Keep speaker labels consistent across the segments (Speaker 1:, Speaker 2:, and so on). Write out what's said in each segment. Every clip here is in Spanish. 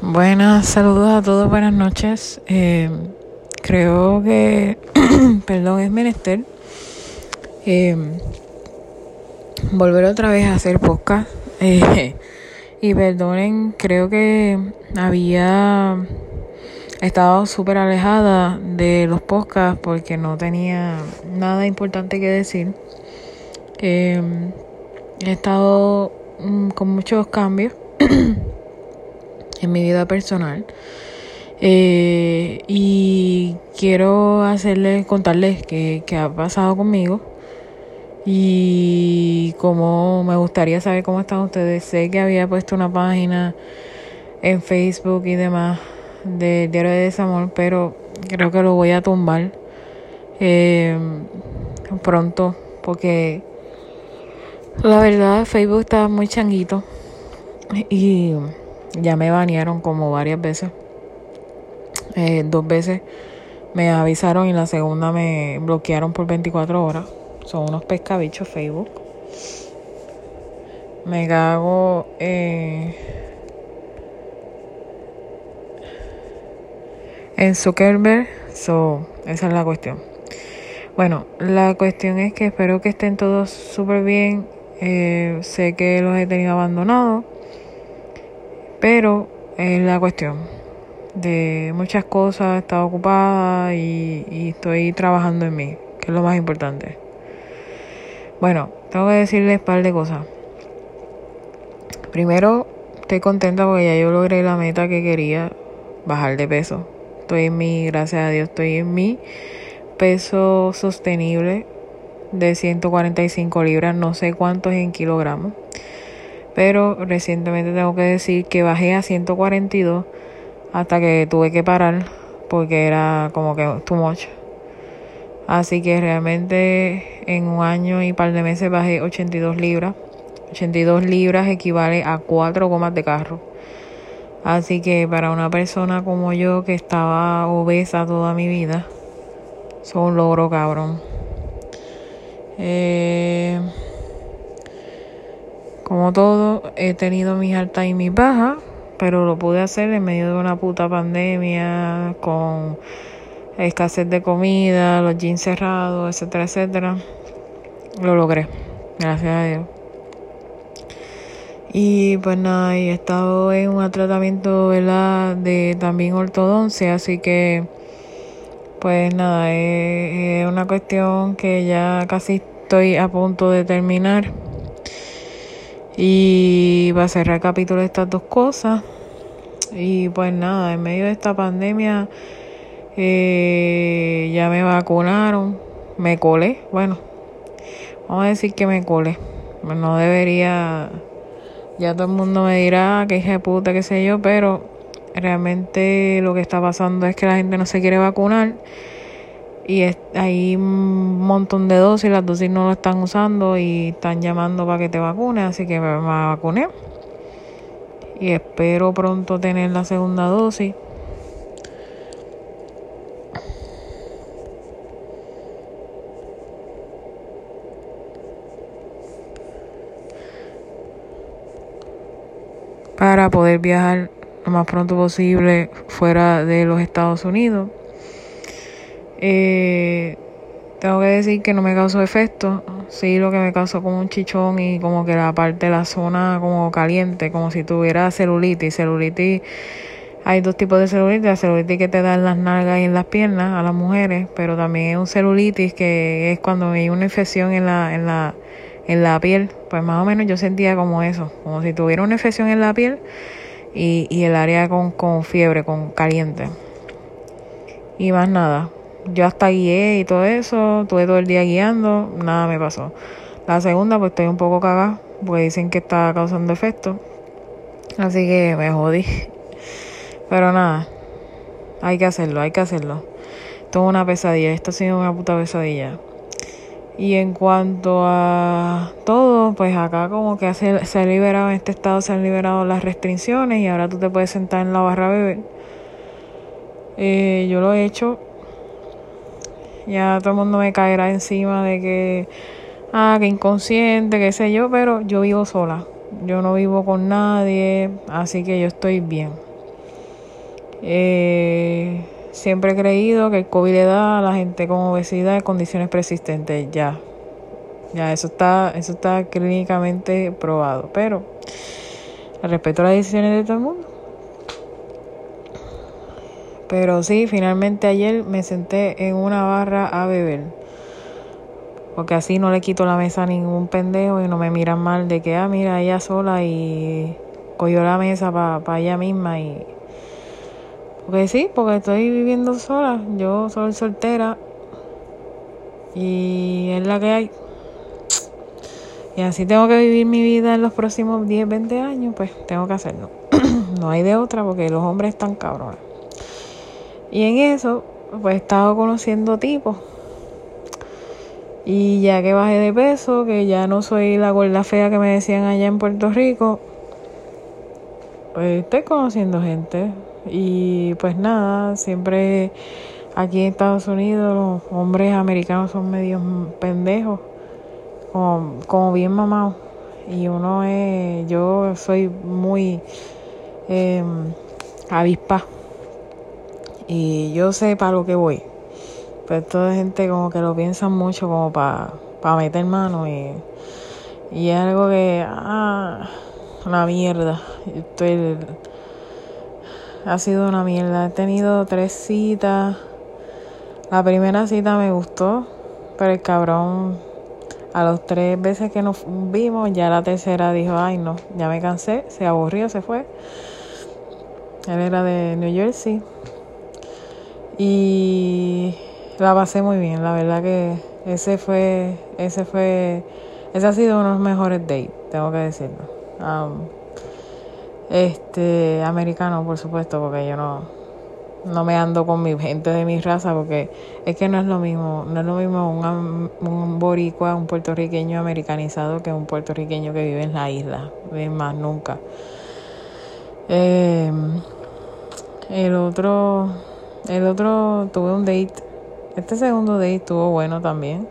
Speaker 1: Buenas, saludos a todos, buenas noches. Eh, creo que, perdón, es menester eh, volver otra vez a hacer podcast. Eh, y perdonen, creo que había estado súper alejada de los podcasts porque no tenía nada importante que decir. he estado mm, con muchos cambios en mi vida personal. Eh, y quiero hacerles, contarles qué, qué ha pasado conmigo y cómo me gustaría saber cómo están ustedes. Sé que había puesto una página en Facebook y demás del Diario de Desamor, pero creo que lo voy a tumbar eh, pronto porque la verdad Facebook está muy changuito y ya me banearon como varias veces. Eh, dos veces me avisaron y la segunda me bloquearon por 24 horas. Son unos pescabichos Facebook. Me cago eh, en Zuckerberg. So, esa es la cuestión. Bueno, la cuestión es que espero que estén todos súper bien. Eh, sé que los he tenido abandonados. Pero es la cuestión de muchas cosas, he estado ocupada y, estoy trabajando en mí, que es lo más importante. Bueno, tengo que decirles un par de cosas. Primero, estoy contenta porque ya yo logré la meta que quería, bajar de peso. Estoy en mi, gracias a Dios, estoy en mi peso sostenible de 145 libras, no sé cuántos en kilogramos. Pero recientemente tengo que decir que bajé a 142 hasta que tuve que parar porque era como que too much. Así que realmente en un año y par de meses bajé 82 libras. 82 libras equivale a 4 gomas de carro. Así que para una persona como yo que estaba obesa toda mi vida, son un logro cabrón. Eh, como todo, he tenido mis altas y mis bajas, pero lo pude hacer en medio de una puta pandemia, con escasez de comida, los jeans cerrados, etcétera, etcétera. Lo logré, gracias a Dios. Y pues nada, he estado en un tratamiento, ¿verdad? De también ortodoncia, así que pues nada, es una cuestión que ya casi estoy a punto de terminar. Y va a cerrar el capítulo de estas dos cosas. Y pues nada, en medio de esta pandemia eh, ya me vacunaron, me colé, bueno, vamos a decir que me colé. No debería, ya todo el mundo me dirá que hija de puta, qué sé yo, pero realmente lo que está pasando es que la gente no se quiere vacunar y hay un montón de dosis, las dosis no lo están usando y están llamando para que te vacunes, así que me vacuné. Y espero pronto tener la segunda dosis. para poder viajar lo más pronto posible fuera de los Estados Unidos. Eh, tengo que decir que no me causó efecto. Sí, lo que me causó como un chichón y como que la parte de la zona como caliente, como si tuviera celulitis. Celulitis, hay dos tipos de celulitis. La celulitis que te da en las nalgas y en las piernas a las mujeres, pero también hay un celulitis que es cuando hay una infección en la, en la, en la piel. Pues más o menos yo sentía como eso, como si tuviera una infección en la piel y, y el área con, con fiebre, con caliente. Y más nada yo hasta guié y todo eso, tuve todo el día guiando, nada me pasó. La segunda, pues estoy un poco cagada, porque dicen que está causando efecto. Así que me jodí. Pero nada, hay que hacerlo, hay que hacerlo. Esto es una pesadilla, esto ha sido una puta pesadilla. Y en cuanto a todo, pues acá como que se, se ha liberado, en este estado se han liberado las restricciones y ahora tú te puedes sentar en la barra beber. Eh, yo lo he hecho ya todo el mundo me caerá encima de que, ah, que inconsciente, qué sé yo, pero yo vivo sola. Yo no vivo con nadie, así que yo estoy bien. Eh, siempre he creído que el COVID le da a la gente con obesidad condiciones persistentes. Ya. Ya, eso está, eso está clínicamente probado. Pero respeto las decisiones de todo el mundo. Pero sí, finalmente ayer me senté en una barra a beber. Porque así no le quito la mesa a ningún pendejo y no me miran mal de que, ah, mira, ella sola y cogió la mesa para pa ella misma y... Porque sí, porque estoy viviendo sola. Yo soy soltera y es la que hay. Y así tengo que vivir mi vida en los próximos 10, 20 años, pues tengo que hacerlo. no hay de otra porque los hombres están cabrones. Y en eso, pues he estado conociendo tipos. Y ya que bajé de peso, que ya no soy la gorda fea que me decían allá en Puerto Rico, pues estoy conociendo gente. Y pues nada, siempre aquí en Estados Unidos los hombres americanos son medio pendejos, como, como bien mamados. Y uno es, yo soy muy eh, avispa y yo sé para lo que voy. Pero toda gente como que lo piensa mucho como para pa meter mano y, y es algo que, ah, una mierda. Estoy, ha sido una mierda. He tenido tres citas. La primera cita me gustó, pero el cabrón, a los tres veces que nos vimos, ya la tercera dijo, ay no, ya me cansé, se aburrió, se fue. Él era de New Jersey. Y la pasé muy bien, la verdad que ese fue, ese fue, ese ha sido uno de los mejores dates, tengo que decirlo. Um, este, americano, por supuesto, porque yo no, no me ando con mi gente de mi raza, porque es que no es lo mismo, no es lo mismo un, un boricua, un puertorriqueño americanizado que un puertorriqueño que vive en la isla, más nunca. Eh, el otro el otro tuve un date. Este segundo date estuvo bueno también.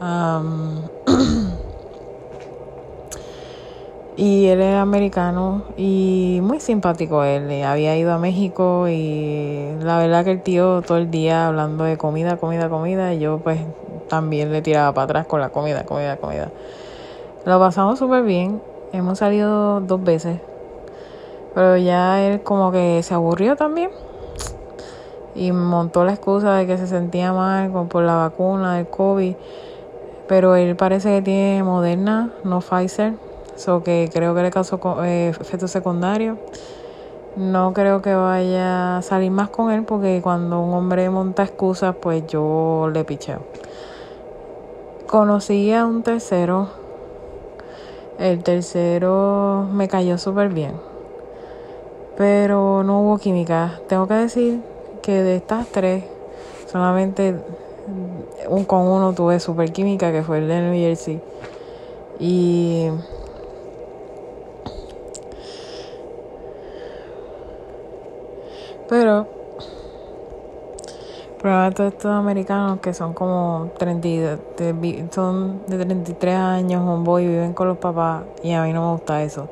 Speaker 1: y él era americano y muy simpático él. Había ido a México y la verdad que el tío todo el día hablando de comida, comida, comida. Y yo pues también le tiraba para atrás con la comida, comida, comida. Lo pasamos súper bien. Hemos salido dos veces. Pero ya él como que se aburrió también y montó la excusa de que se sentía mal por la vacuna del COVID, pero él parece que tiene Moderna, no Pfizer, so que creo que le causó eh, efecto secundario. No creo que vaya a salir más con él porque cuando un hombre monta excusas, pues yo le picheo. Conocí a un tercero. El tercero me cayó súper bien. Pero no hubo química. Tengo que decir que de estas tres, solamente un con uno tuve super química, que fue el de New Jersey. Y pero probablemente todos estos americanos que son como 30, de, son de 33 años, homeboy, viven con los papás y a mí no me gusta eso.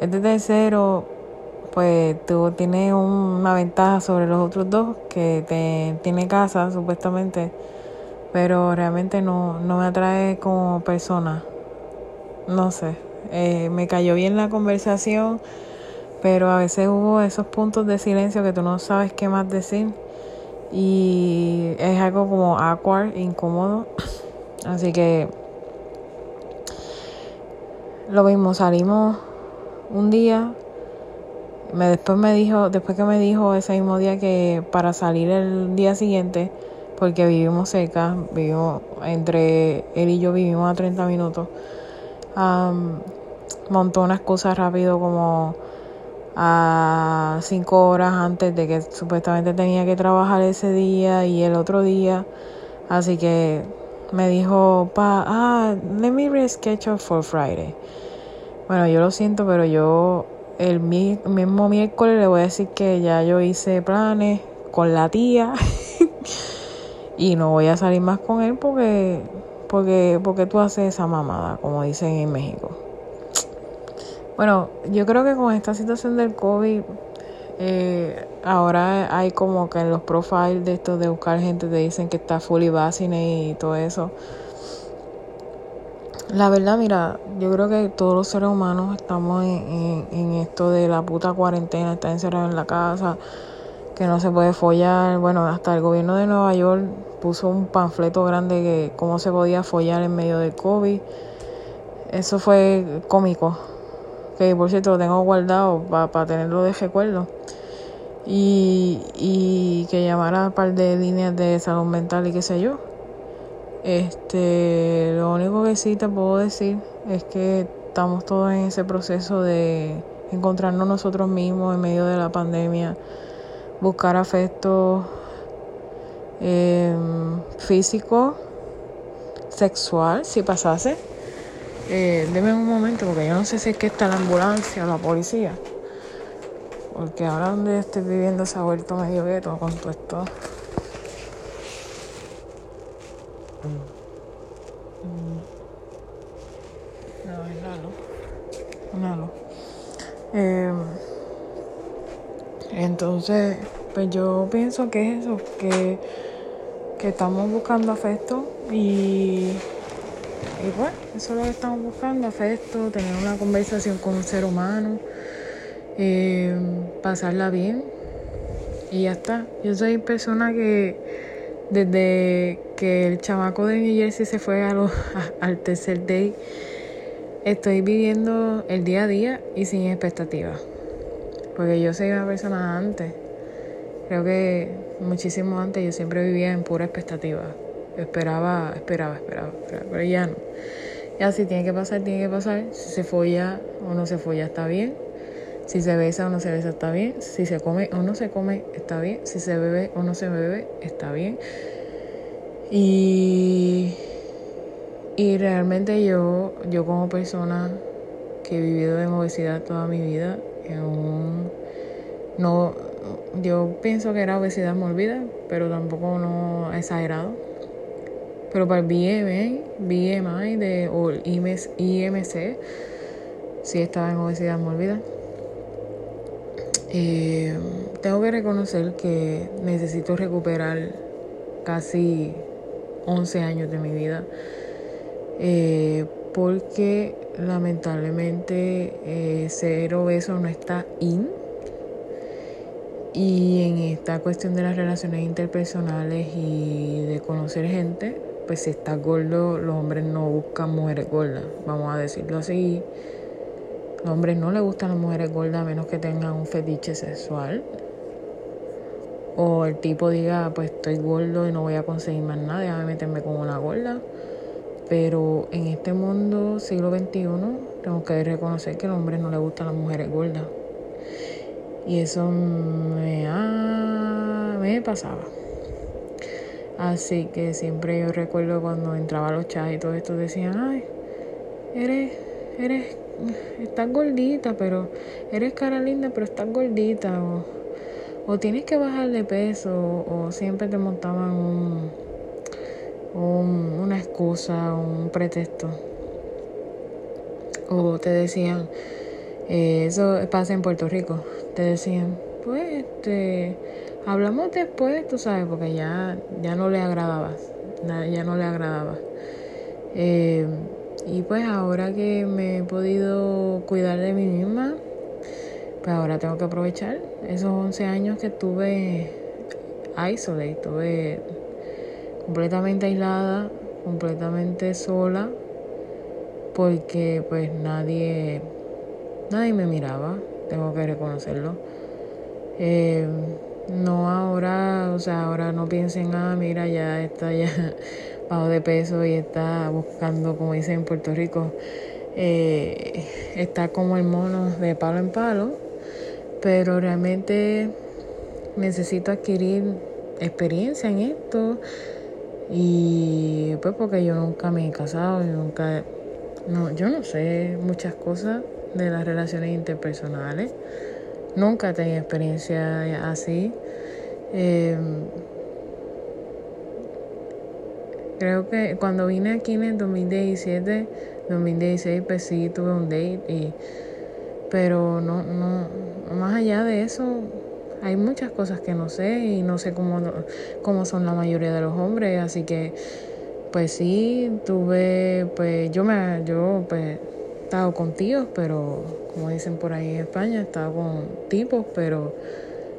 Speaker 1: Este tercero pues tú tienes una ventaja sobre los otros dos que te, tiene casa supuestamente, pero realmente no, no me atrae como persona. No sé, eh, me cayó bien la conversación, pero a veces hubo esos puntos de silencio que tú no sabes qué más decir y es algo como awkward, incómodo. Así que lo mismo, salimos un día me, después me dijo, después que me dijo ese mismo día que para salir el día siguiente, porque vivimos cerca, vivimos entre él y yo vivimos a 30 minutos, montó una excusa rápido como a cinco horas antes de que supuestamente tenía que trabajar ese día y el otro día. Así que me dijo, pa, ah, let me reschedule for Friday. Bueno, yo lo siento, pero yo el mismo miércoles le voy a decir que ya yo hice planes con la tía y no voy a salir más con él porque porque porque tú haces esa mamada, como dicen en México. Bueno, yo creo que con esta situación del COVID eh, ahora hay como que en los profiles de estos de buscar gente te dicen que está fully vaccinated y todo eso. La verdad, mira, yo creo que todos los seres humanos estamos en, en, esto de la puta cuarentena, estar encerrados en la casa, que no se puede follar. Bueno, hasta el gobierno de Nueva York puso un panfleto grande que cómo se podía follar en medio del COVID. Eso fue cómico. Que por cierto lo tengo guardado para tenerlo de recuerdo. Y, y que llamara un par de líneas de salud mental y qué sé yo. Este, lo único que sí te puedo decir es que estamos todos en ese proceso de encontrarnos nosotros mismos en medio de la pandemia, buscar afecto eh, físico, sexual, si pasase. Eh, deme un momento, porque yo no sé si es que está la ambulancia o la policía. Porque ahora donde estoy viviendo se ha vuelto medio gueto con todo esto. No, Eh, entonces, pues yo pienso que es eso, que, que estamos buscando afecto y, y pues eso es lo que estamos buscando, afecto, tener una conversación con un ser humano, eh, pasarla bien y ya está. Yo soy persona que desde que el chamaco de New Jersey se fue a al tercer day, estoy viviendo el día a día y sin expectativas. Porque yo soy una persona antes. Creo que muchísimo antes yo siempre vivía en pura expectativa. Esperaba, esperaba, esperaba, esperaba pero ya no. Ya si tiene que pasar, tiene que pasar. Si se folla o no se folla, está bien. Si se besa o no se besa, está bien. Si se come o no se come, está bien. Si se bebe o no se bebe, está bien. Y, y realmente yo, yo como persona que he vivido en obesidad toda mi vida, en un, no, yo pienso que era obesidad morbida, pero tampoco no exagerado. Pero para el BMI, BMI de, o IMC, sí estaba en obesidad mórbida. Eh, tengo que reconocer que necesito recuperar casi 11 años de mi vida eh, porque lamentablemente eh, ser obeso no está in y en esta cuestión de las relaciones interpersonales y de conocer gente pues si estás gordo los hombres no buscan mujeres gordas vamos a decirlo así los hombres no les gustan las mujeres gordas a menos que tengan un fetiche sexual. O el tipo diga, pues estoy gordo y no voy a conseguir más nada, déjame meterme con una gorda. Pero en este mundo, siglo XXI, tengo que reconocer que a los hombres no les gustan las mujeres gordas. Y eso me, me pasaba. Así que siempre yo recuerdo cuando entraba a los chats y todo esto decían, ay, eres, eres estás gordita, pero eres cara linda, pero estás gordita, o, tienes que bajar de peso, o, siempre te montaban un, una excusa, un pretexto, o te decían, eh, eso pasa en Puerto Rico, te decían, pues, este, hablamos después, tú sabes, porque ya, ya no le agradabas, ya no le agradaba. Eh, y pues ahora que me he podido cuidar de mí misma, pues ahora tengo que aprovechar esos 11 años que estuve isolated, estuve completamente aislada, completamente sola, porque pues nadie, nadie me miraba, tengo que reconocerlo. Eh, no ahora, o sea, ahora no piensen, ah, mira, ya está ya bajo de peso y está buscando, como dicen en Puerto Rico, eh, está como el mono de palo en palo, pero realmente necesito adquirir experiencia en esto y pues porque yo nunca me he casado y nunca, no, yo no sé muchas cosas de las relaciones interpersonales, nunca he tenido experiencia así. Eh, Creo que cuando vine aquí en el 2017, 2016, pues sí tuve un date y pero no, no, más allá de eso, hay muchas cosas que no sé y no sé cómo, cómo son la mayoría de los hombres, así que pues sí, tuve, pues yo me, yo pues he estado con tíos, pero como dicen por ahí en España, he estado con tipos, pero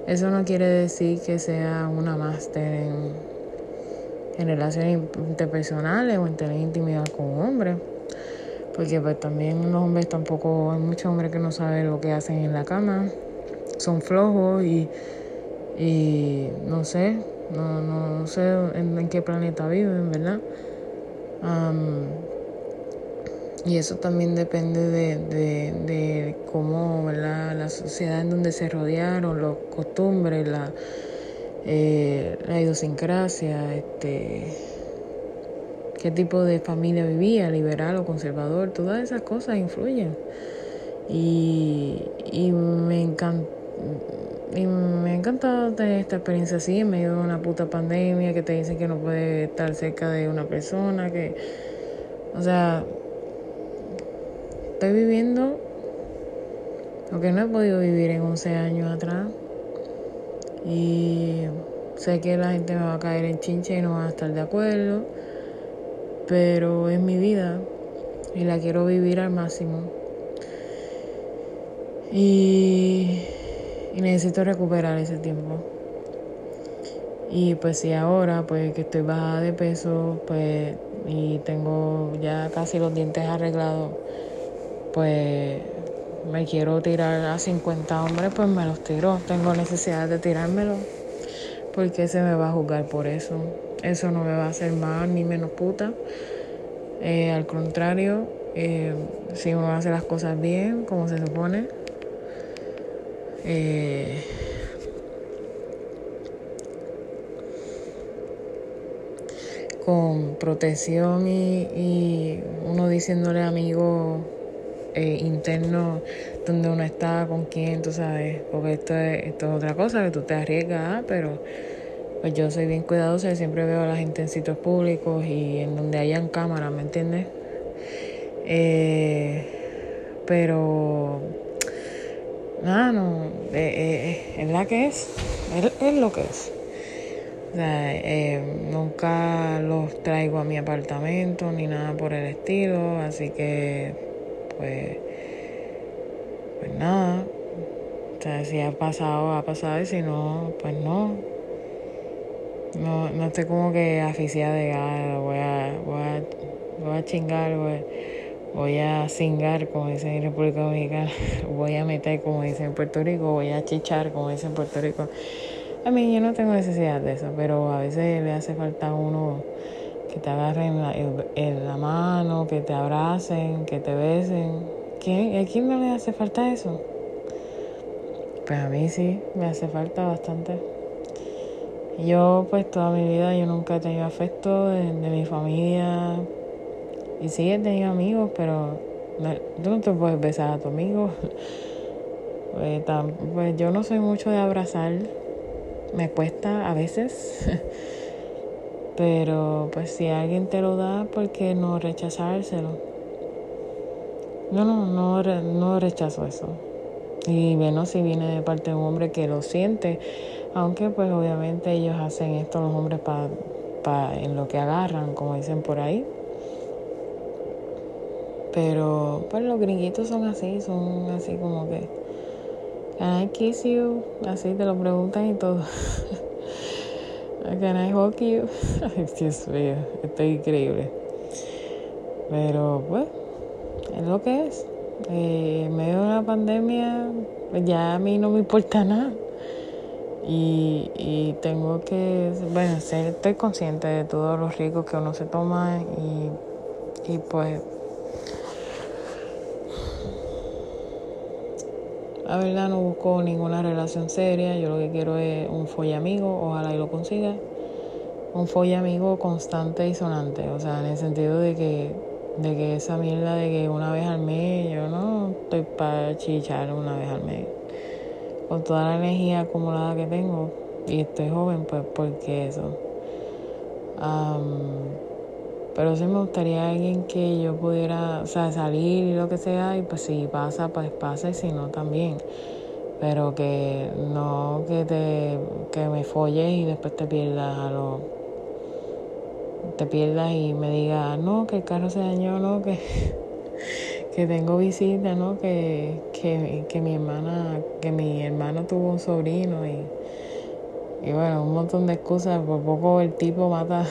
Speaker 1: eso no quiere decir que sea una máster en, en relaciones interpersonales o en tener intimidad con hombres. Porque pues también los hombres tampoco, hay muchos hombres que no saben lo que hacen en la cama, son flojos y, y no sé, no, no sé en, qué planeta viven, ¿verdad? y eso también depende de, de, de cómo ¿verdad? la sociedad en donde se rodearon, las costumbres, la, eh, la idiosincrasia, este, qué tipo de familia vivía, liberal o conservador, todas esas cosas influyen. Y, y me encanta. Y me ha encantado tener esta experiencia así en medio de una puta pandemia que te dicen que no puedes estar cerca de una persona, que, o sea, estoy viviendo lo que no he podido vivir en 11 años atrás. Y sé que la gente me va a caer en chinche y no va a estar de acuerdo pero es mi vida y la quiero vivir al máximo. Y, necesito recuperar ese tiempo. Y pues si ahora, pues que estoy bajada de peso, pues y tengo ya casi los dientes arreglados, pues me quiero tirar a 50 hombres, pues me los tiro. Tengo necesidad de tirármelo, porque se me va a juzgar por eso. Eso no me va a hacer más ni menos puta. Eh, al contrario, eh, si uno hace las cosas bien, como se supone, eh, con protección y, uno diciéndole a amigos internos donde uno está, con quién, tú sabes, porque esto es, esto es otra cosa que tú te arriesgas, ah, pero pues yo soy bien cuidadosa y siempre veo a la gente públicos y en donde hayan cámaras, ¿me entiendes? Eh, pero nada, no, eh, eh, es la que es, es, lo que es. O sea, nunca los traigo a mi apartamento ni nada por el estilo, así que pues, pues nada. O sea, si ha pasado, ha pasado y si no, pues no. No, no estoy como que aficiada de ah, voy a, voy a, voy a chingar, voy, voy a cingar, como dicen en República Dominicana, voy a meter, como dicen en Puerto Rico, voy a chichar, como dicen en Puerto Rico. A mí yo no tengo necesidad de eso, pero a veces le hace falta a uno que te agarren la, la mano, que te abracen, que te besen. ¿Quién, ¿A quién no le hace falta eso? Pues a mí sí, me hace falta bastante. Yo pues toda mi vida yo nunca he tenido afecto de, mi familia y sí he tenido amigos, pero tú no te puedes besar a tu amigo. Pues, pues, yo no soy mucho de abrazar, me cuesta a veces, pero pues si alguien te lo da, ¿por qué no rechazárselo? No, no, no, no rechazo eso. Y menos si viene de parte de un hombre que lo siente aunque pues obviamente ellos hacen esto los hombres para pa, en lo que agarran, como dicen por ahí. Pero pues los gringuitos son así, son así como que Can I kiss you? Así te lo preguntan y todo. Can I hug you? Dios mío, esto es increíble. Pero pues, es lo que es. Eh, en medio de una pandemia, pues ya a mí no me importa nada. Y, y tengo que, bueno, ser, estoy consciente de todos los riesgos que uno se toma y, y pues la verdad no busco ninguna relación seria, yo lo que quiero es un folla amigo, ojalá y lo consiga, un folla amigo constante y sonante, o sea, en el sentido de que, de que esa mierda de que una vez al mes, yo no estoy para chichar una vez al mes. Con toda la energía acumulada que tengo y estoy joven, pues porque eso. Pero sí me gustaría alguien que yo pudiera, o sea, salir y lo que sea, y pues si pasa, pues pasa, y si no, también. pero que no que te que me folles y después te pierdas a lo te pierdas y me digas no que el carro se dañó no que que tengo visita no que, que, que mi hermana que mi hermano tuvo un sobrino y y bueno un montón de excusas por poco el tipo mata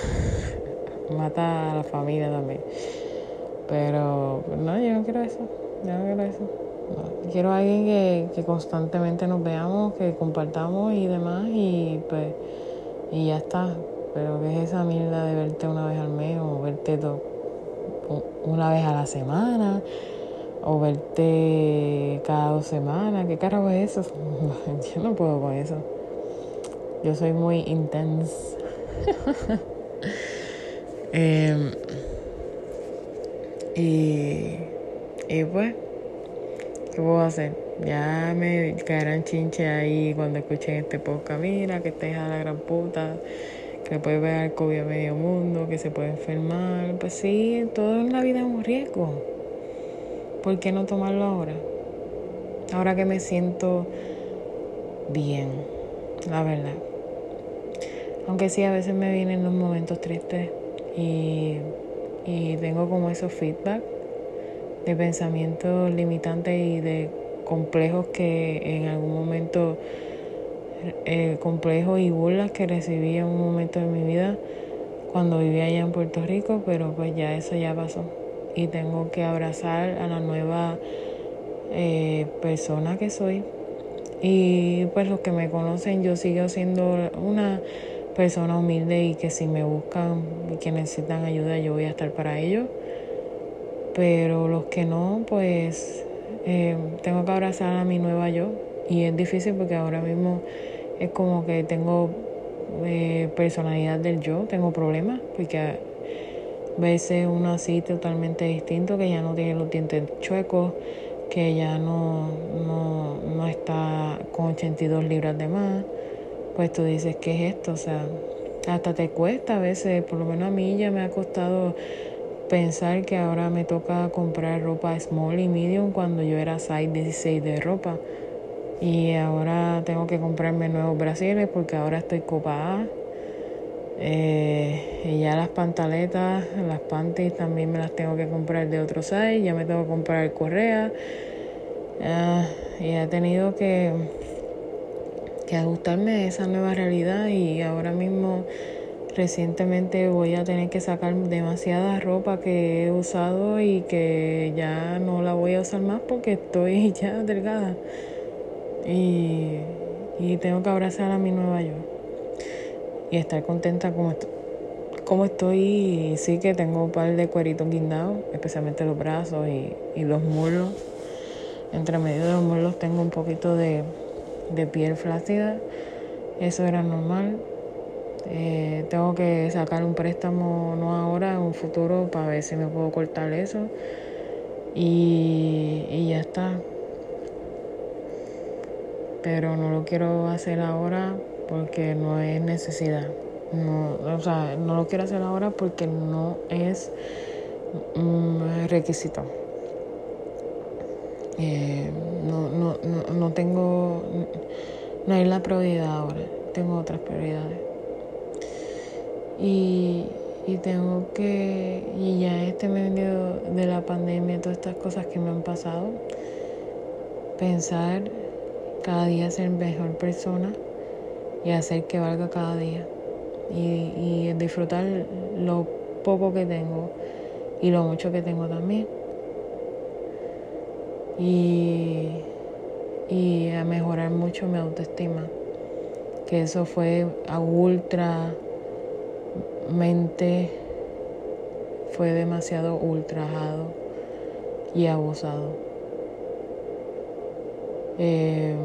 Speaker 1: mata a la familia también pero no yo no quiero eso yo no quiero eso quiero a alguien que, que, constantemente nos veamos, que compartamos y demás y pues y ya está. Pero que es esa mierda de verte una vez al mes o verte una vez a la semana o verte cada dos semanas. ¿Qué carajo es eso? Yo no puedo con eso. Yo soy muy intensa. Em, y, y pues ¿Qué puedo hacer? Ya me caerán chinche ahí cuando escuchen este podcast. Mira, que hija de la gran puta, que puede pegar COVID a medio mundo, que se puede enfermar. Pues sí, todo en la vida es un riesgo. ¿Por qué no tomarlo ahora? Ahora que me siento bien, la verdad. Aunque sí, a veces me vienen los momentos tristes y, y tengo como esos feedback de pensamientos limitantes y de complejos que en algún momento, eh, complejos y burlas que recibí en un momento de mi vida cuando vivía allá en Puerto Rico, pero pues ya eso ya pasó y tengo que abrazar a la nueva eh, persona que soy. Y pues los que me conocen, yo sigo siendo una persona humilde y que si me buscan y que necesitan ayuda, yo voy a estar para ellos. Pero los que no, pues eh, tengo que abrazar a mi nueva yo. Y es difícil porque ahora mismo es como que tengo eh, personalidad del yo, tengo problemas porque a veces uno así totalmente distinto, que ya no tiene los dientes chuecos, que ya no, no, no está con 82 libras de más, pues tú dices, ¿qué es esto? O sea, hasta te cuesta a veces, por lo menos a mí ya me ha costado pensar que ahora me toca comprar ropa small y medium cuando yo era size 16 de ropa. Y ahora tengo que comprarme nuevos brasiles porque ahora estoy copada. Eh, y ya las pantaletas, las panties también me las tengo que comprar de otro size. Ya me tengo que comprar correa. Ah, y he tenido que, que ajustarme a esa nueva realidad y ahora mismo Recientemente voy a tener que sacar demasiada ropa que he usado y que ya no la voy a usar más porque estoy ya delgada. Y, y tengo que abrazar a mi nueva yo. Y estar contenta como, estoy, como estoy. Sí que tengo un par de cueritos guindados, especialmente los brazos y, y los muslos. Entre medio de los muslos tengo un poquito de, de piel flácida. Eso era normal eh, tengo que sacar un préstamo, no ahora, en un futuro, para ver si me puedo cortar eso. Y, y ya está. Pero no lo quiero hacer ahora porque no es necesidad. No, o sea, no lo quiero hacer ahora porque no es un requisito. Eh, no, no, no, no tengo, no es la prioridad ahora, tengo otras prioridades. Y, y tengo que, y ya este medio de la pandemia, todas estas cosas que me han pasado, pensar cada día ser mejor persona y hacer que valga cada día. Y, y disfrutar lo poco que tengo y lo mucho que tengo también. Y, y a mejorar mucho mi autoestima. Que eso fue ultra mente fue demasiado ultrajado y abusado. Eh,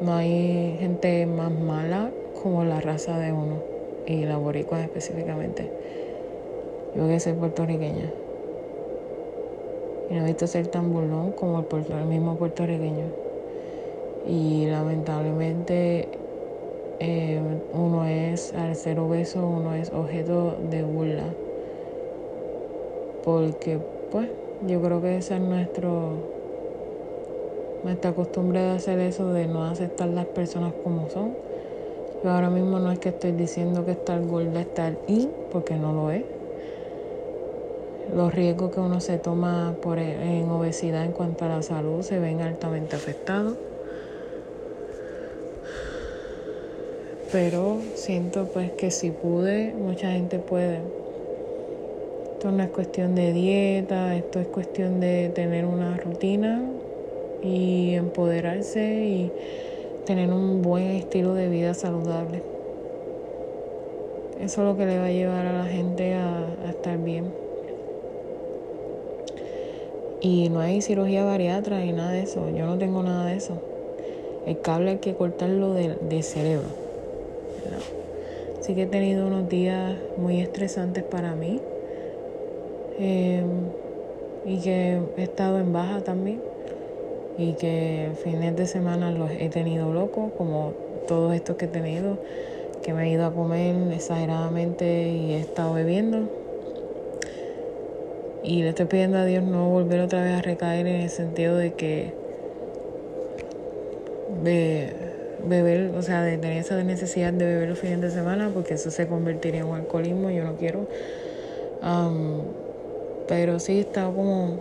Speaker 1: no hay gente más mala como la raza de uno y la boricua específicamente. Yo que soy puertorriqueña. Y no he visto ser tan burlón como el, mismo puertorriqueño. Y lamentablemente eh, uno es, al ser obeso, uno es objeto de burla. Porque, pues, yo creo que ese es nuestro, me está acostumbré a hacer eso de no aceptar las personas como son. Yo ahora mismo no es que estoy diciendo que estar gorda está y porque no lo es. Los riesgos que uno se toma por, e, en obesidad en cuanto a la salud se ven altamente afectados. Pero siento pues que si pude, mucha gente puede. Esto no es cuestión de dieta, esto es cuestión de tener una rutina y empoderarse y tener un buen estilo de vida saludable. Eso es lo que le va a llevar a la gente a, estar bien. Y no hay cirugía bariátrica ni nada de eso. Yo no tengo nada de eso. El cable hay que cortarlo de, cerebro. Así que he tenido unos días muy estresantes para mí. Em, y que he estado en baja también y que fines de semana los he tenido locos, como todos estos que he tenido, que me he ido a comer exageradamente y he estado bebiendo. Y le estoy pidiendo a Dios no volver otra vez a recaer en el sentido de que de beber, o sea, de tener esa necesidad de beber los fines de semana, porque eso se convertiría en un alcoholismo, yo no quiero. pero sí he estado como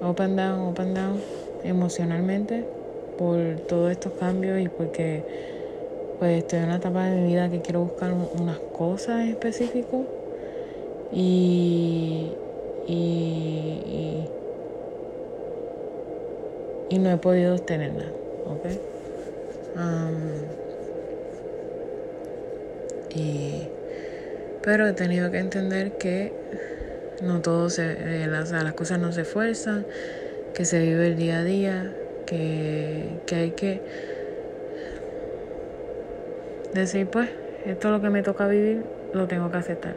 Speaker 1: up and down, up and down emocionalmente por todos estos cambios y porque pues estoy en una etapa de mi vida que quiero buscar unas cosas en específico y, y, no he podido obtenerla, ¿ok? y, pero he tenido que entender que no todo se, eh, las, las cosas no se esfuerzan que se vive el día a día, que, hay que decir, pues, esto es lo que me toca vivir, lo tengo que aceptar.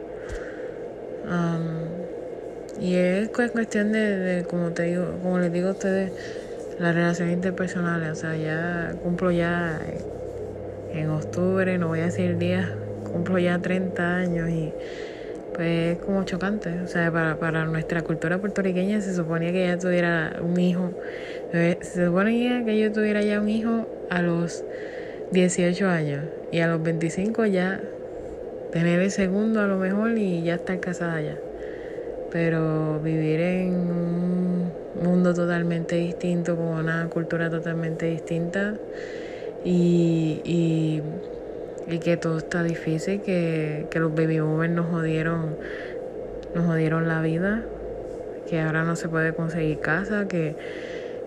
Speaker 1: Y es cuestión de, como te digo, como les digo a ustedes, las relaciones interpersonales, o sea, ya cumplo ya en octubre, no voy a decir días, cumplo ya 30 años y pues es como chocante. O sea, para, para nuestra cultura puertorriqueña se suponía que ella tuviera un hijo. Se suponía que yo tuviera ya un hijo a los 18 años y a los 25 ya tener el segundo a lo mejor y ya estar casada ya. Pero vivir en un mundo totalmente distinto, con una cultura totalmente distinta y, y y que todo está difícil, que, los baby boomers nos jodieron, nos jodieron la vida, que ahora no se puede conseguir casa, que,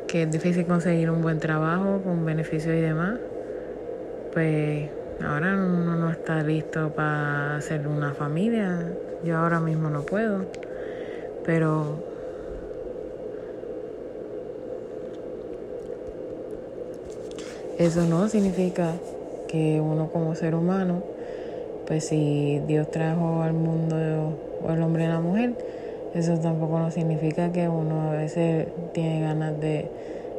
Speaker 1: que es difícil conseguir un buen trabajo con beneficios y demás, pues ahora uno no está listo para hacer una familia. Yo ahora mismo no puedo, pero eso no significa que uno como ser humano, pues si Dios trajo al mundo o el hombre y la mujer, eso tampoco no significa que uno a veces tiene ganas de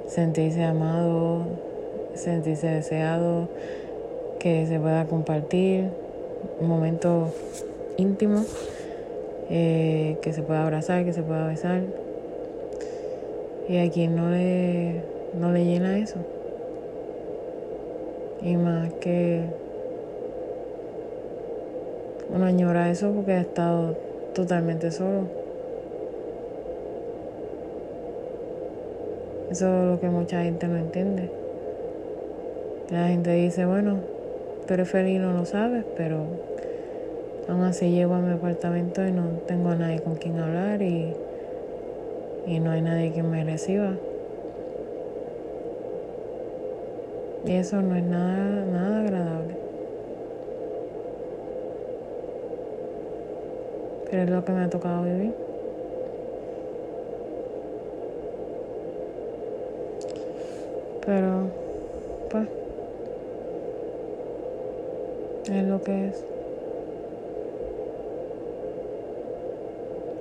Speaker 1: sentirse amado, sentirse deseado, que se pueda compartir momentos íntimos, eh, que se pueda abrazar, que se pueda besar. Y a quien no le, no le llena eso y más que uno añora eso porque ha estado totalmente solo. Eso es lo que mucha gente no entiende. La gente dice, bueno, tú eres feliz no lo sabes, pero aún así llego a mi apartamento y no tengo a nadie con quien hablar y, y no hay nadie que me reciba. Y eso no es nada, nada agradable. Pero es lo que me ha tocado vivir. Pero, pues, es lo que es.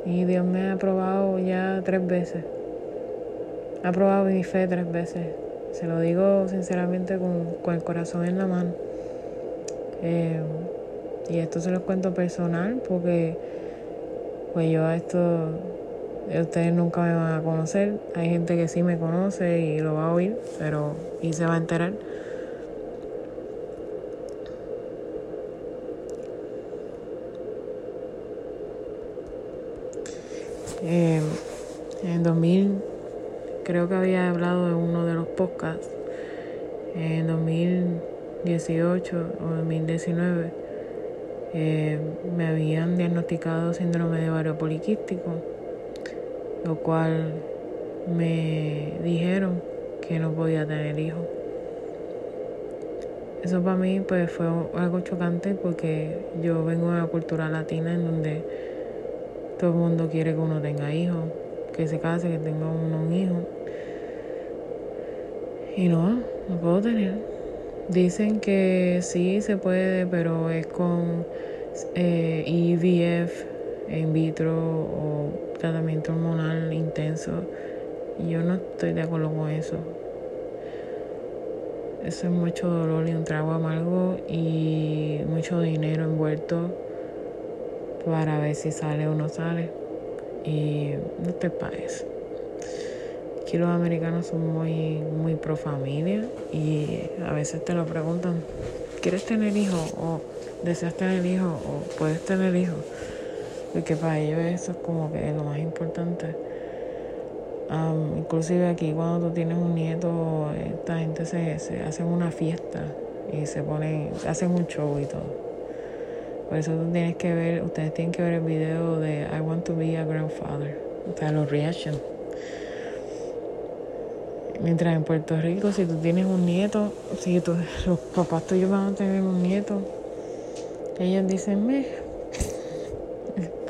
Speaker 1: Y Dios me ha probado ya tres veces. Ha probado mi fe tres veces. Se lo digo sinceramente con, el corazón en la mano. Eh, y esto se lo cuento personal porque pues yo a esto Ustedes nunca me van a conocer. Hay gente que sí me conoce y lo va a oír, pero y se va a enterar. Eh, en 2000 creo que había hablado de uno de los podcasts. En 2018 o 2019 eh, me habían diagnosticado síndrome de ovario poliquístico, lo cual me dijeron que no podía tener hijos. Eso para mí pues fue algo chocante porque yo vengo de una cultura latina en donde todo el mundo quiere que uno tenga hijos, que se case, que tenga uno un hijo. Y no, no puedo tener. Dicen que sí se puede, pero es con eh, IVF in vitro o tratamiento hormonal intenso. Y yo no estoy de acuerdo con eso. Eso es mucho dolor y un trago amargo y mucho dinero envuelto para ver si sale o no sale. Y no te para. Aquí los americanos son muy, muy pro familia y a veces te lo preguntan, ¿quieres tener hijos? o deseas tener hijos o puedes tener hijos? Porque para ellos eso es como que lo más importante. inclusive aquí cuando tú tienes un nieto, esta gente se, se hacen una fiesta y se ponen, hacen un show y todo. Por eso tú tienes que ver, ustedes tienen que ver el video de I want to be a grandfather. O sea, los reactions. Mientras en Puerto Rico, si tú tienes un nieto, si los papás tuyos van a tener un nieto, ellos dicen, me.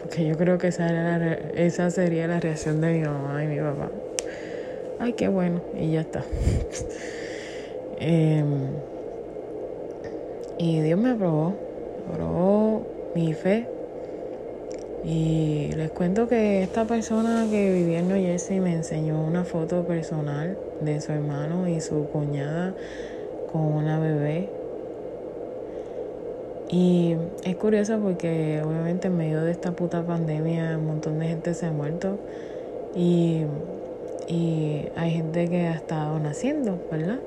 Speaker 1: Porque yo creo que esa, era esa sería la reacción de mi mamá y mi papá. Ay, qué bueno. Y ya está. Em, y Dios me aprobó mi fe. Y les cuento que esta persona que vivía en New Jersey me enseñó una foto personal de su hermano y su cuñada con una bebé. Y es curioso porque obviamente en medio de esta puta pandemia un montón de gente se ha muerto y, y hay gente que ha estado naciendo, ¿verdad?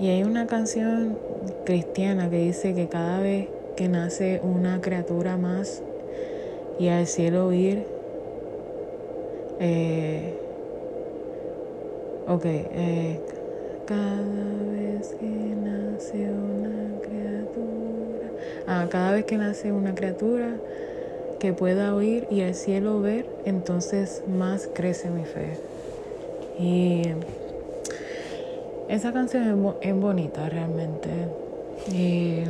Speaker 1: Y hay una canción cristiana que dice que cada vez que nace una criatura más y al cielo ir, eh, ok, eh, cada vez que nace una criatura, ah, cada vez que nace una criatura que pueda oír y al cielo ver, entonces más crece mi fe. Y esa canción es, bonita realmente. Y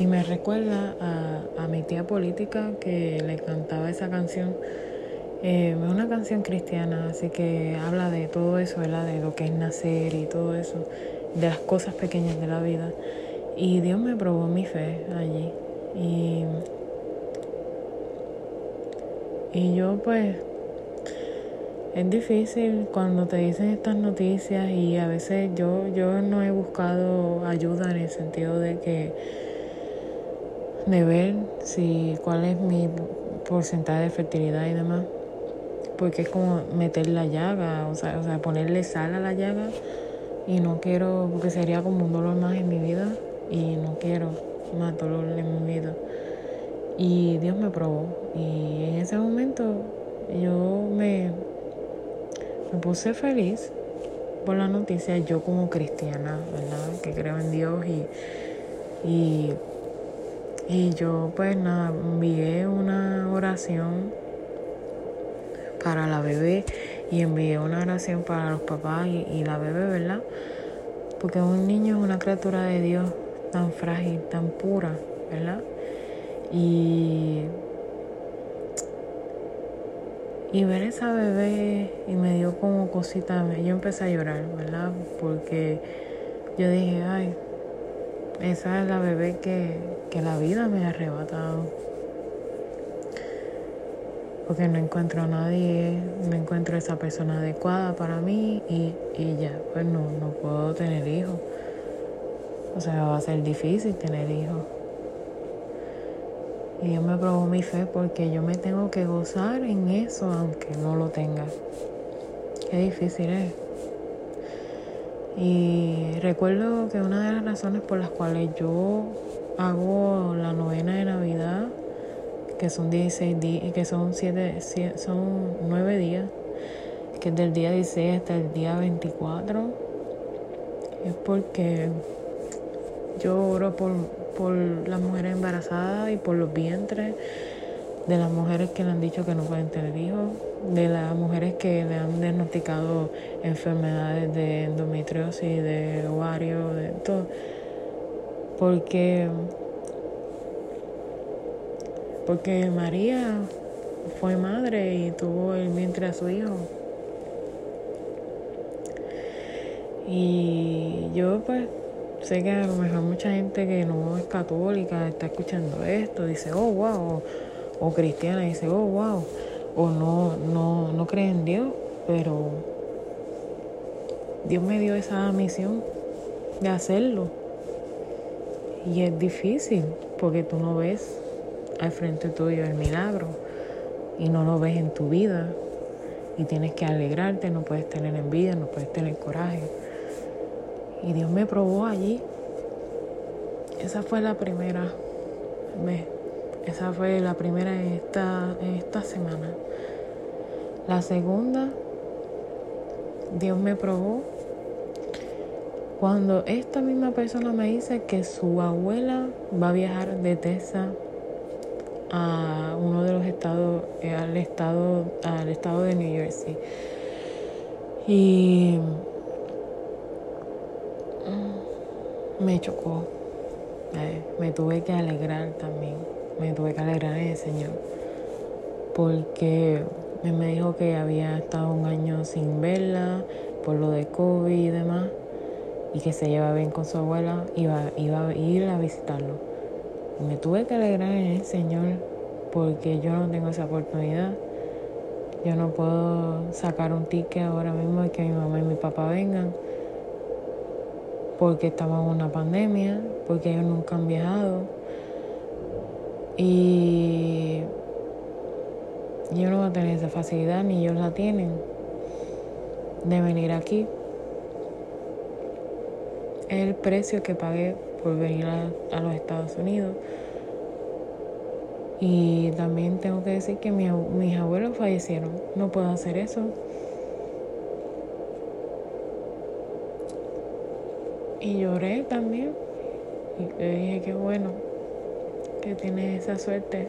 Speaker 1: Y me recuerda a, a, mi tía política que le cantaba esa canción. Eh, es una canción cristiana, así que habla de todo eso, ¿verdad? De lo que es nacer y todo eso, de las cosas pequeñas de la vida. Y Dios me probó mi fe allí. Y, y yo pues, es difícil cuando te dicen estas noticias y a veces yo, yo no he buscado ayuda en el sentido de que, de ver si cuál es mi porcentaje de fertilidad y demás. Porque es como meter la llaga, o sea, o sea, ponerle sal a la llaga y no quiero, porque sería como un dolor más en mi vida y no quiero más dolor en mi vida. Y Dios me probó. Y en ese momento yo me, me puse feliz por la noticia, yo como cristiana, ¿verdad? Que creo en Dios y, y, y yo pues nada, envié una oración para la bebé y envié una oración para los papás y, y la bebé, ¿verdad? Porque un niño es una criatura de Dios tan frágil, tan pura, ¿verdad? Y, y ver esa bebé y me dio como cosita, yo empecé a llorar, ¿verdad? Porque yo dije, ay, esa es la bebé que, que la vida me ha arrebatado. porque no encuentro a nadie, no encuentro a esa persona adecuada para mí y, y ya, pues no, no puedo tener hijos. O sea, va a ser difícil tener hijos. Y Dios me probó mi fe porque yo me tengo que gozar en eso aunque no lo tenga. Qué difícil es. Y recuerdo que una de las razones por las cuales yo hago la novena de Navidad que son 16 días, que son 7, son 9 días, que es del día 16 hasta el día 24, es porque yo oro por, por las mujeres embarazadas y por los vientres, de las mujeres que le han dicho que no pueden tener hijos, de las mujeres que le han diagnosticado enfermedades de endometriosis, de ovario, de todo. Porque porque María fue madre y tuvo el vientre a su hijo. Y yo pues sé que a lo mejor mucha gente que no es católica está escuchando esto, dice, oh, wow, o, cristiana dice, oh, wow, o no, no, no cree en Dios, pero Dios me dio esa misión de hacerlo. Y es difícil porque tú no ves al frente tuyo el milagro y no lo ves en tu vida y tienes que alegrarte, no puedes tener envidia, no puedes tener coraje. Y Dios me probó allí. Esa fue la primera. Esa fue la primera en esta, esta semana. La segunda, Dios me probó cuando esta misma persona me dice que su abuela va a viajar de Tesa a uno de los estados, eh, al estado, al estado de New Jersey. Y me chocó. Eh, me tuve que alegrar también. Me tuve que alegrar en el Señor. Porque me dijo que había estado un año sin verla por lo de COVID y demás. Y que se lleva bien con su abuela. Iba, iba a ir a visitarlo me tuve que alegrar en el Señor porque yo no tengo esa oportunidad. Yo no puedo sacar un ticket ahora mismo y que mi mamá y mi papá vengan porque estamos en una pandemia, porque ellos nunca han viajado. Y yo no voy a tener esa facilidad, ni ellos la tienen, de venir aquí. Es el precio que pagué por venir a, los Estados Unidos. Y también tengo que decir que mis abuelos fallecieron. No puedo hacer eso. Y lloré también. Y le dije que bueno, que tienes esa suerte.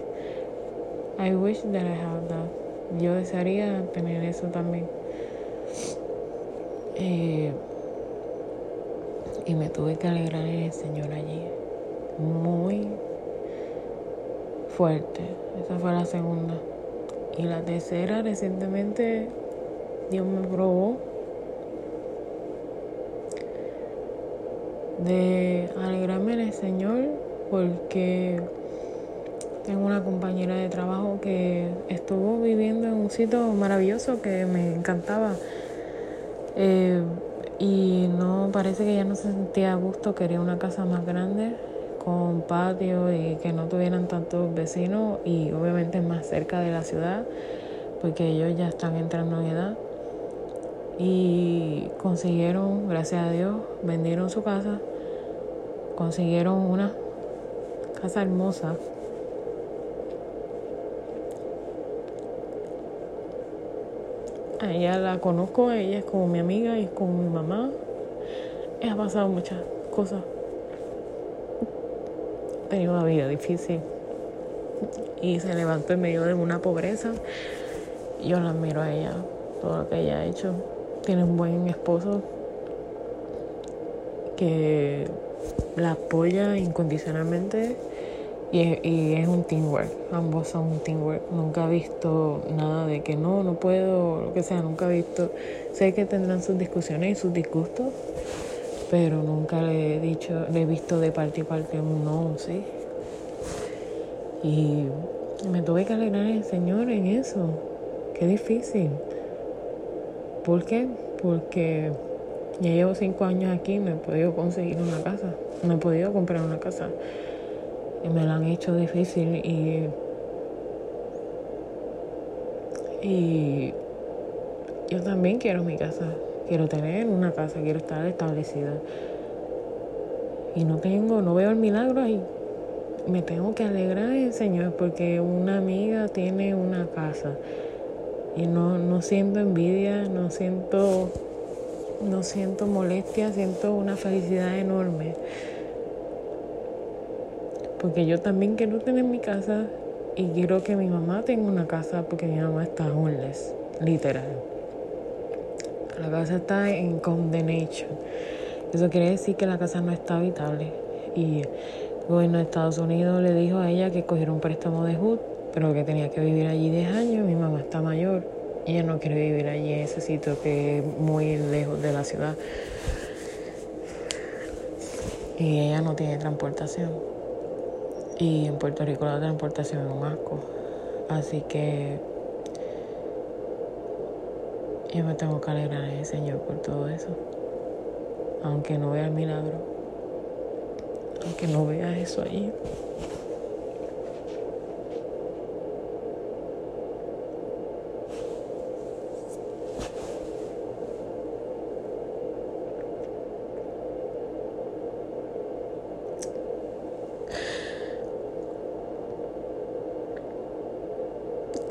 Speaker 1: I wish that I had that. Yo desearía tener eso también. Eh, y me tuve que alegrar en el Señor allí. Muy fuerte. Esa fue la segunda. Y la tercera, recientemente, Dios me probó de alegrarme en el Señor porque tengo una compañera de trabajo que estuvo viviendo en un sitio maravilloso que me encantaba. Eh, y no parece que ya no se sentía a gusto, quería una casa más grande con patio y que no tuvieran tantos vecinos y obviamente más cerca de la ciudad porque ellos ya están entrando en edad y consiguieron, gracias a Dios, vendieron su casa, consiguieron una casa hermosa A ella la conozco, ella es como mi amiga y es como mi mamá. Ha pasado muchas cosas. Ha tenido una vida difícil. Y se levantó en medio de una pobreza. Yo la admiro a ella, todo lo que ella ha hecho. Tiene un buen esposo que la apoya incondicionalmente y, es un teamwork, ambos son un teamwork. Nunca he visto nada de que no, no puedo, lo que sea, nunca he visto. Sé que tendrán sus discusiones y sus disgustos, pero nunca le he dicho, le he visto de parte y parte un no, sí. Y Me tuve que alegrar el Señor en eso. Qué difícil. ¿Por qué? Porque ya llevo cinco años aquí y no he podido conseguir una casa. No he podido comprar una casa. Y me la han hecho difícil y. Y. Yo también quiero mi casa. Quiero tener una casa, quiero estar establecida. Y no tengo, no veo el milagro ahí. Me tengo que alegrar Señor porque una amiga tiene una casa. Y no, no siento envidia, no siento, no siento molestia, siento una felicidad enorme. Porque yo también quiero tener mi casa y quiero que mi mamá tenga una casa porque mi mamá está homeless, literal. La casa está en condemnation. Eso quiere decir que la casa no está habitable. Y el gobierno de Estados Unidos le dijo a ella que cogiera un préstamo de HUD, pero que tenía que vivir allí 10 años. Mi mamá está mayor. Y ella no quiere vivir allí en ese sitio que es muy lejos de la ciudad. Y ella no tiene transportación. Y en Puerto Rico la transportación es un asco. Así que yo me tengo que alegrar el Señor por todo eso. Aunque no vea el milagro. Aunque no vea eso ahí.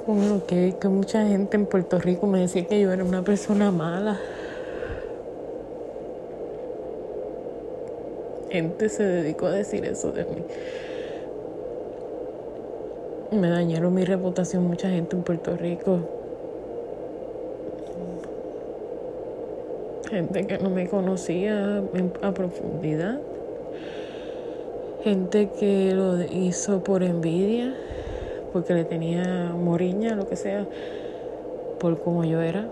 Speaker 1: Bueno, que, mucha gente en Puerto Rico me decía que yo era una persona mala. Gente se dedicó a decir eso de mí. Me dañaron mi reputación mucha gente en Puerto Rico. Gente que no me conocía a profundidad. Gente que lo hizo por envidia porque le tenía moriña, lo que sea, por como yo era.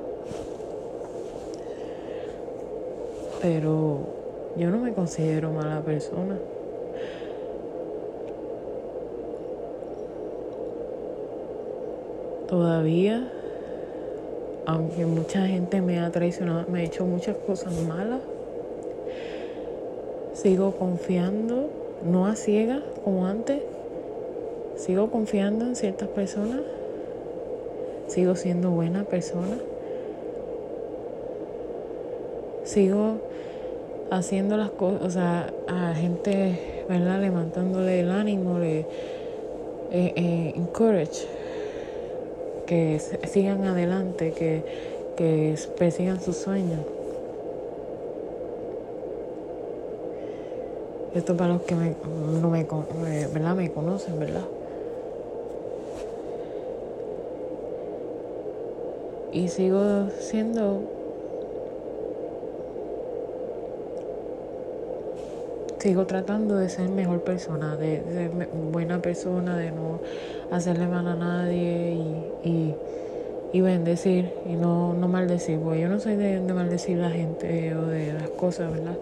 Speaker 1: Pero yo no me considero mala persona. Todavía, aunque mucha gente me ha traicionado, me ha hecho muchas cosas malas, sigo confiando, no a ciegas como antes, Sigo confiando en ciertas personas. Sigo siendo buena persona. Sigo haciendo las cosas, o sea, a gente, ¿verdad? Levantándole el ánimo, le eh, eh, encourage que sigan adelante, que, que persigan sus sueños. Esto para los que me, no me, ¿verdad? me conocen, ¿verdad? Y sigo siendo sigo tratando de ser mejor persona, de, ser buena persona, de no hacerle mal a nadie y, y, bendecir y no, no maldecir, porque yo no soy de, de maldecir a la gente o de las cosas, ¿verdad?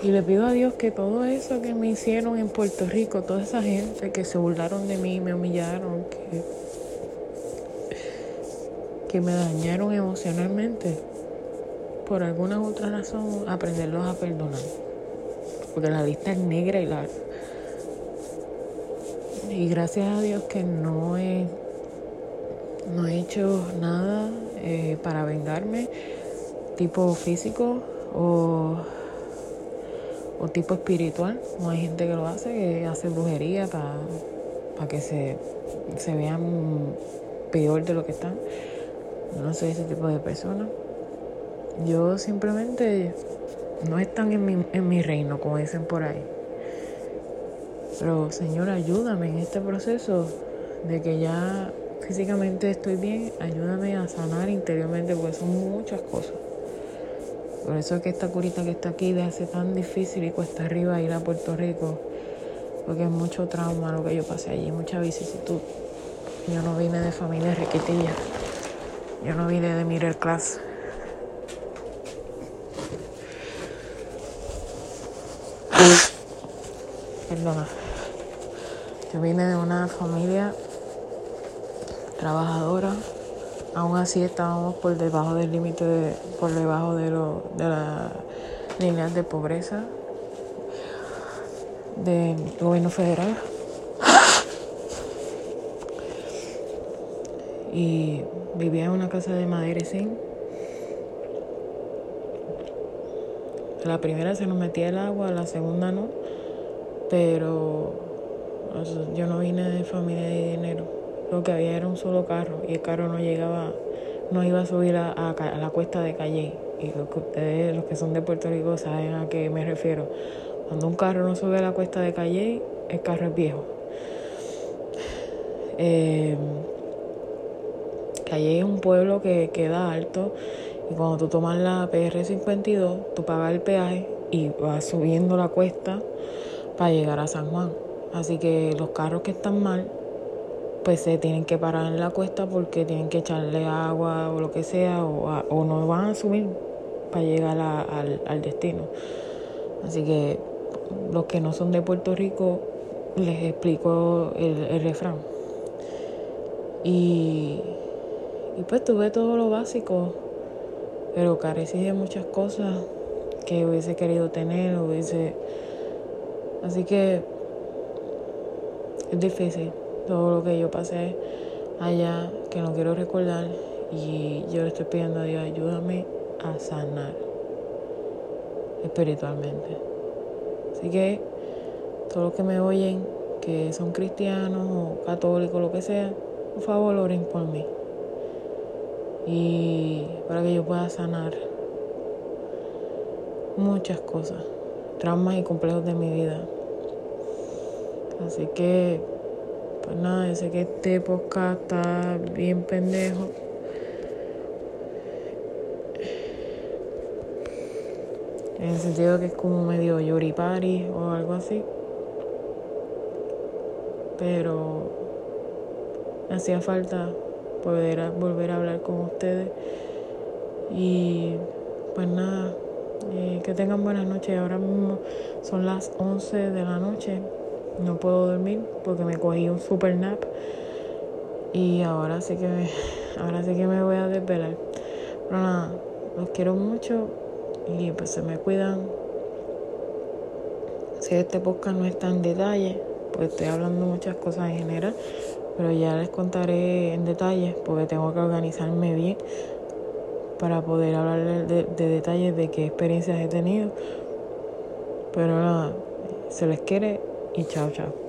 Speaker 1: Y le pido a Dios que todo eso que me hicieron en Puerto Rico, toda esa gente que se burlaron de mí, me humillaron, que, que me dañaron emocionalmente, por alguna otra razón, aprenderlos a perdonar. Porque la lista es negra y larga. Y gracias a Dios que no he, no he hecho nada eh, para vengarme, tipo físico o o tipo espiritual. No hay gente que lo hace, que hace brujería para que se, se vean peor de lo que están. No soy ese tipo de persona. Yo simplemente no están en mi, en mi reino, como dicen por ahí. Pero Señor, ayúdame en este proceso de que ya físicamente estoy bien, ayúdame a sanar interiormente, porque son muchas cosas. Por eso es que esta curita que está aquí le hace tan difícil y cuesta arriba ir a Puerto Rico, porque es mucho trauma lo que yo pasé allí, mucha vicisitud. Yo no vine de familia riquitilla, yo no vine de middle class. perdona. Yo vine de una familia trabajadora. Aún así estábamos por debajo del límite, de, por debajo de, lo, de las líneas de pobreza del gobierno federal. Y vivía en una casa de madera y zinc. La primera se nos metía el agua, la segunda no. Pero yo no vine de familia de dinero. Lo que había era un solo carro y el carro no llegaba, no iba a subir a, la cuesta de Calle. Y los que ustedes, los que son de Puerto Rico, saben a qué me refiero. Cuando un carro no sube a la cuesta de Calle, el carro es viejo. Eh, Calle es un pueblo que queda alto y cuando tú tomas la PR52, tú pagas el peaje y vas subiendo la cuesta para llegar a San Juan. Así que los carros que están mal, pues se tienen que parar en la cuesta porque tienen que echarle agua o lo que sea, o, no van a subir para llegar al, destino. Así que los que no son de Puerto Rico, les explico el, refrán. Y, y pues tuve todo lo básico, pero carecí de muchas cosas que hubiese querido tener, hubiese Así que es difícil todo lo que yo pasé allá, que no quiero recordar. Y yo le estoy pidiendo a Dios, ayúdame a sanar espiritualmente. Así que todos los que me oyen, que son cristianos o católicos, lo que sea, por favor oren por mí. Y para que yo pueda sanar muchas cosas traumas y complejos de mi vida. Así que, pues nada, yo sé que este podcast está bien pendejo. En el sentido que es como medio yoripari o algo así. Pero hacía falta poder volver a hablar con ustedes. Y pues nada. Eh, que tengan buenas noches. Ahora mismo son las 11 de la noche. No puedo dormir porque me cogí un super nap. Y ahora sí que me, ahora sí que me voy a desvelar. Pero nada, los quiero mucho y pues se me cuidan. Si este podcast no está en detalle, pues estoy hablando muchas cosas en general, pero ya les contaré en detalle porque tengo que organizarme bien para poder hablar de, detalles de qué experiencias he tenido. Pero nada, se les quiere 行っち。